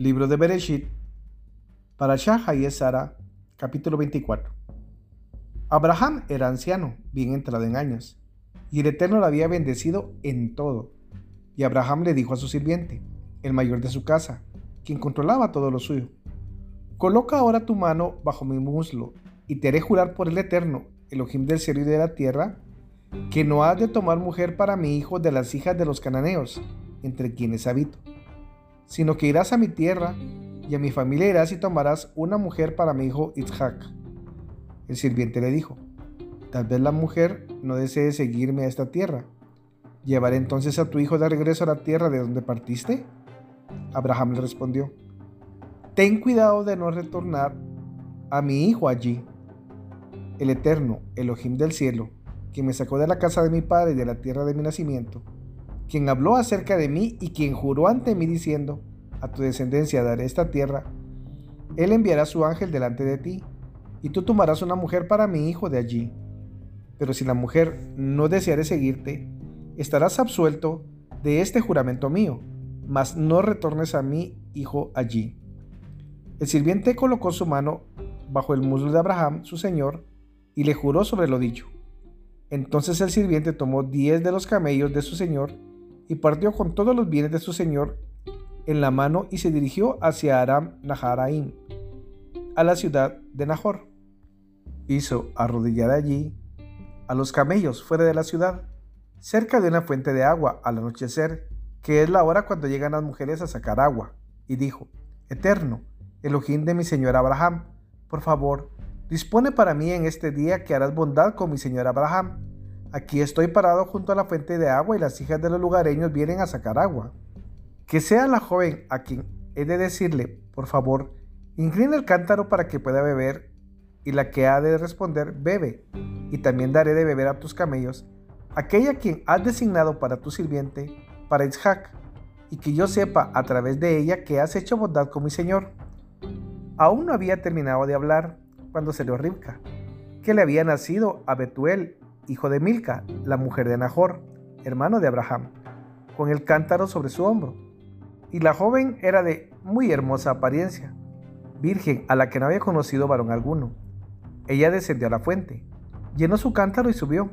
Libro de Bereshit, para Shah y Sara, capítulo 24. Abraham era anciano, bien entrado en años, y el Eterno lo había bendecido en todo. Y Abraham le dijo a su sirviente, el mayor de su casa, quien controlaba todo lo suyo, Coloca ahora tu mano bajo mi muslo, y te haré jurar por el Eterno, Elohim del cielo y de la tierra, que no has de tomar mujer para mi hijo de las hijas de los cananeos, entre quienes habito sino que irás a mi tierra y a mi familia irás y tomarás una mujer para mi hijo Isaac. El sirviente le dijo, tal vez la mujer no desee seguirme a esta tierra. ¿Llevaré entonces a tu hijo de regreso a la tierra de donde partiste? Abraham le respondió, ten cuidado de no retornar a mi hijo allí. El Eterno, Elohim del cielo, quien me sacó de la casa de mi padre y de la tierra de mi nacimiento, quien habló acerca de mí y quien juró ante mí diciendo, a tu descendencia daré esta tierra, él enviará su ángel delante de ti, y tú tomarás una mujer para mi hijo de allí. Pero si la mujer no deseare seguirte, estarás absuelto de este juramento mío, mas no retornes a mi hijo allí. El sirviente colocó su mano bajo el muslo de Abraham, su señor, y le juró sobre lo dicho. Entonces el sirviente tomó diez de los camellos de su señor, y partió con todos los bienes de su señor en la mano y se dirigió hacia Aram Naharaim, a la ciudad de Nahor. Hizo arrodillar allí a los camellos fuera de la ciudad, cerca de una fuente de agua al anochecer, que es la hora cuando llegan las mujeres a sacar agua, y dijo, Eterno, Elohim de mi señor Abraham, por favor, dispone para mí en este día que harás bondad con mi señor Abraham Aquí estoy parado junto a la fuente de agua y las hijas de los lugareños vienen a sacar agua. Que sea la joven a quien he de decirle, por favor, inclina el cántaro para que pueda beber, y la que ha de responder, bebe, y también daré de beber a tus camellos, aquella quien has designado para tu sirviente, para Isaac, y que yo sepa a través de ella que has hecho bondad con mi señor. Aún no había terminado de hablar cuando salió Ribka, que le había nacido a Betuel hijo de Milca, la mujer de Nahor, hermano de Abraham, con el cántaro sobre su hombro. Y la joven era de muy hermosa apariencia, virgen a la que no había conocido varón alguno. Ella descendió a la fuente, llenó su cántaro y subió.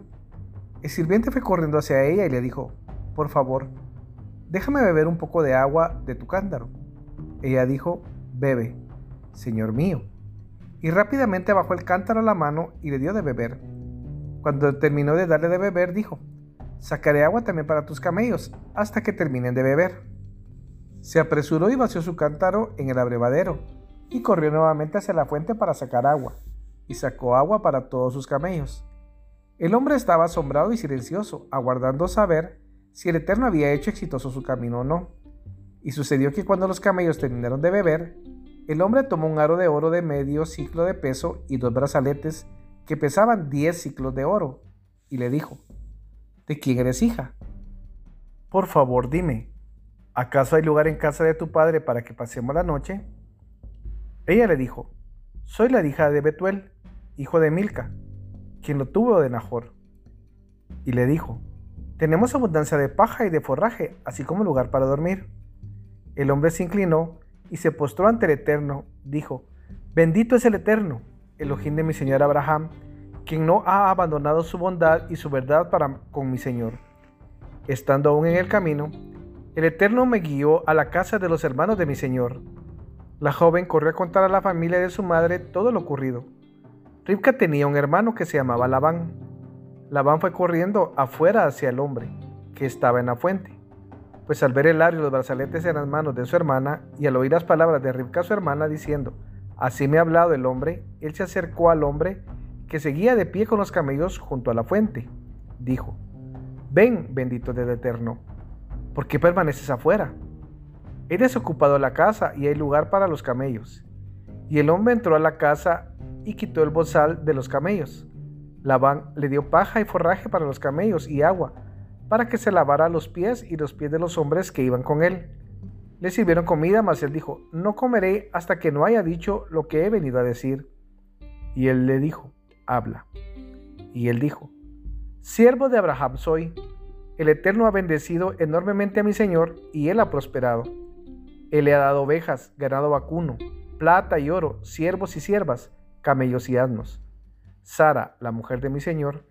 El sirviente fue corriendo hacia ella y le dijo, por favor, déjame beber un poco de agua de tu cántaro. Ella dijo, bebe, señor mío. Y rápidamente bajó el cántaro a la mano y le dio de beber. Cuando terminó de darle de beber, dijo, sacaré agua también para tus camellos, hasta que terminen de beber. Se apresuró y vació su cántaro en el abrevadero, y corrió nuevamente hacia la fuente para sacar agua, y sacó agua para todos sus camellos. El hombre estaba asombrado y silencioso, aguardando saber si el Eterno había hecho exitoso su camino o no. Y sucedió que cuando los camellos terminaron de beber, el hombre tomó un aro de oro de medio ciclo de peso y dos brazaletes que pesaban diez ciclos de oro, y le dijo, ¿De quién eres hija? Por favor, dime, ¿acaso hay lugar en casa de tu padre para que pasemos la noche? Ella le dijo, soy la hija de Betuel, hijo de Milca, quien lo tuvo de Nahor. Y le dijo, tenemos abundancia de paja y de forraje, así como lugar para dormir. El hombre se inclinó y se postró ante el Eterno, dijo, bendito es el Eterno, Elohim de mi Señor Abraham, quien no ha abandonado su bondad y su verdad para con mi Señor. Estando aún en el camino, el Eterno me guió a la casa de los hermanos de mi Señor. La joven corrió a contar a la familia de su madre todo lo ocurrido. Ribka tenía un hermano que se llamaba Labán. Labán fue corriendo afuera hacia el hombre, que estaba en la fuente. Pues al ver el aro y los brazaletes en las manos de su hermana, y al oír las palabras de Ribka su hermana diciendo, Así me ha hablado el hombre. Él se acercó al hombre que seguía de pie con los camellos junto a la fuente. Dijo, Ven, bendito del Eterno, ¿por qué permaneces afuera? He desocupado la casa y hay lugar para los camellos. Y el hombre entró a la casa y quitó el bozal de los camellos. Labán le dio paja y forraje para los camellos y agua, para que se lavara los pies y los pies de los hombres que iban con él. Le sirvieron comida, mas él dijo, no comeré hasta que no haya dicho lo que he venido a decir. Y él le dijo, habla. Y él dijo, siervo de Abraham soy, el Eterno ha bendecido enormemente a mi Señor y él ha prosperado. Él le ha dado ovejas, ganado vacuno, plata y oro, siervos y siervas, camellos y asnos. Sara, la mujer de mi señor,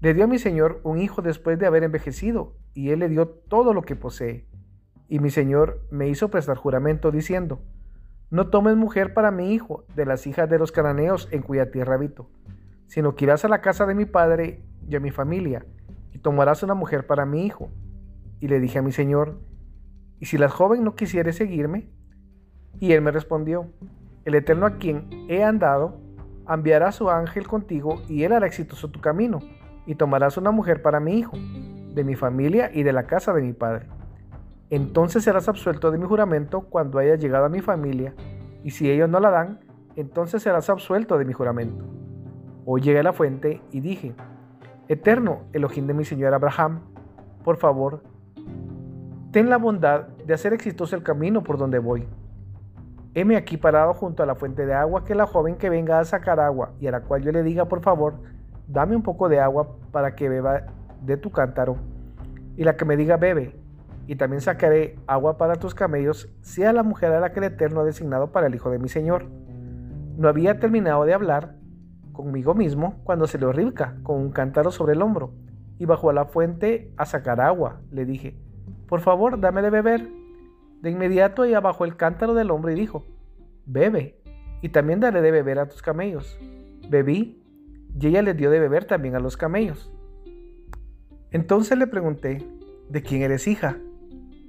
le dio a mi señor un hijo después de haber envejecido, y él le dio todo lo que posee. Y mi señor me hizo prestar juramento diciendo, no tomes mujer para mi hijo de las hijas de los cananeos en cuya tierra habito, sino que irás a la casa de mi padre y a mi familia, y tomarás una mujer para mi hijo. Y le dije a mi señor, ¿y si la joven no quisiere seguirme? Y él me respondió, el Eterno a quien he andado, enviará su ángel contigo y él hará exitoso tu camino y tomarás una mujer para mi hijo, de mi familia y de la casa de mi padre. Entonces serás absuelto de mi juramento cuando hayas llegado a mi familia, y si ellos no la dan, entonces serás absuelto de mi juramento. Hoy llegué a la fuente y dije, Eterno Elohim de mi Señor Abraham, por favor, ten la bondad de hacer exitoso el camino por donde voy. Heme aquí parado junto a la fuente de agua que la joven que venga a sacar agua y a la cual yo le diga, por favor, dame un poco de agua para que beba de tu cántaro, y la que me diga bebe, y también sacaré agua para tus camellos, sea la mujer a la que el Eterno ha designado para el hijo de mi Señor. No había terminado de hablar conmigo mismo cuando se le Ribca con un cántaro sobre el hombro, y bajó a la fuente a sacar agua. Le dije, por favor, dame de beber. De inmediato ella bajó el cántaro del hombro y dijo, bebe, y también daré de beber a tus camellos. Bebí y ella le dio de beber también a los camellos. Entonces le pregunté, ¿de quién eres hija?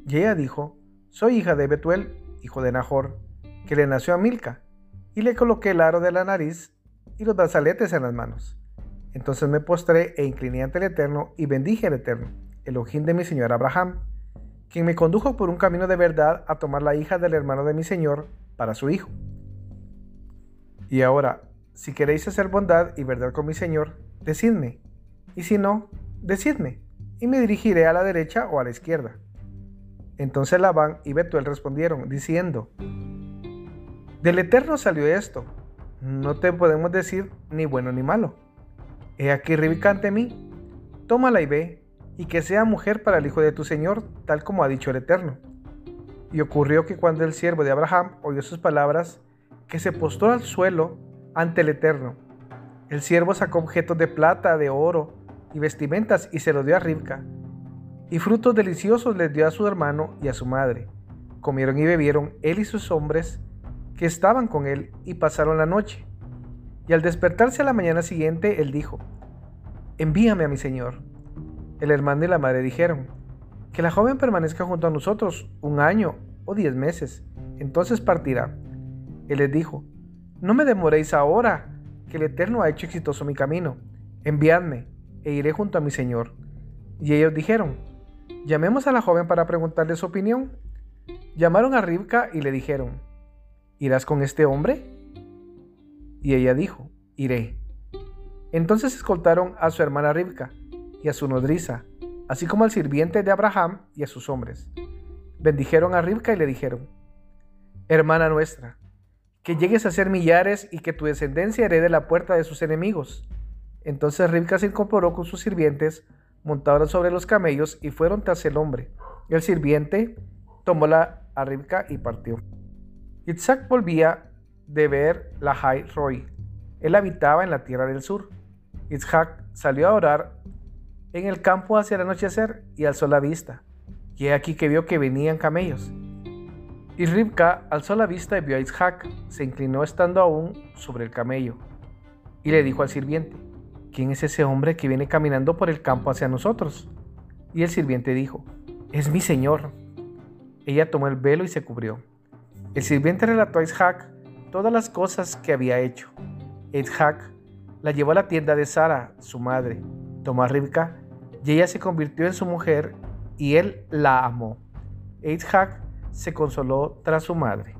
Y ella dijo, soy hija de Betuel, hijo de Nahor, que le nació a Milca, y le coloqué el aro de la nariz y los brazaletes en las manos. Entonces me postré e incliné ante el Eterno y bendije al Eterno, el ojín de mi señor Abraham, quien me condujo por un camino de verdad a tomar la hija del hermano de mi señor para su hijo. Y ahora, si queréis hacer bondad y verdad con mi Señor, decidme, y si no, decidme, y me dirigiré a la derecha o a la izquierda. Entonces Labán y Betuel respondieron, diciendo, Del Eterno salió esto, no te podemos decir ni bueno ni malo. He aquí Rebeca ante mí, tómala y ve, y que sea mujer para el hijo de tu Señor, tal como ha dicho el Eterno. Y ocurrió que cuando el siervo de Abraham oyó sus palabras, que se postró al suelo ante el Eterno. El siervo sacó objetos de plata, de oro y vestimentas y se los dio a Ribca. Y frutos deliciosos les dio a su hermano y a su madre. Comieron y bebieron él y sus hombres que estaban con él y pasaron la noche. Y al despertarse a la mañana siguiente, él dijo, envíame a mi señor. El hermano y la madre dijeron, que la joven permanezca junto a nosotros un año o diez meses, entonces partirá. Él les dijo, no me demoréis ahora, que el Eterno ha hecho exitoso mi camino. Enviadme, e iré junto a mi Señor. Y ellos dijeron, llamemos a la joven para preguntarle su opinión. Llamaron a Ribca y le dijeron, ¿irás con este hombre? Y ella dijo, iré. Entonces escoltaron a su hermana Ribca y a su nodriza, así como al sirviente de Abraham y a sus hombres. Bendijeron a Ribca y le dijeron, Hermana nuestra, que llegues a ser millares y que tu descendencia herede la puerta de sus enemigos. Entonces Ribca se incorporó con sus sirvientes, montaron sobre los camellos y fueron tras el hombre. El sirviente tomó la a Ribca y partió. Isaac volvía de ver la High Roy. Él habitaba en la tierra del sur. Isaac salió a orar en el campo hacia el anochecer y alzó la vista. Y he aquí que vio que venían camellos y Ribka alzó la vista y vio a Isaac, se inclinó estando aún sobre el camello, y le dijo al sirviente, ¿quién es ese hombre que viene caminando por el campo hacia nosotros? Y el sirviente dijo, es mi señor. Ella tomó el velo y se cubrió. El sirviente relató a Isaac todas las cosas que había hecho. Isaac la llevó a la tienda de Sara, su madre, tomó a Ribka, y ella se convirtió en su mujer, y él la amó. Isaac se consoló tras su madre.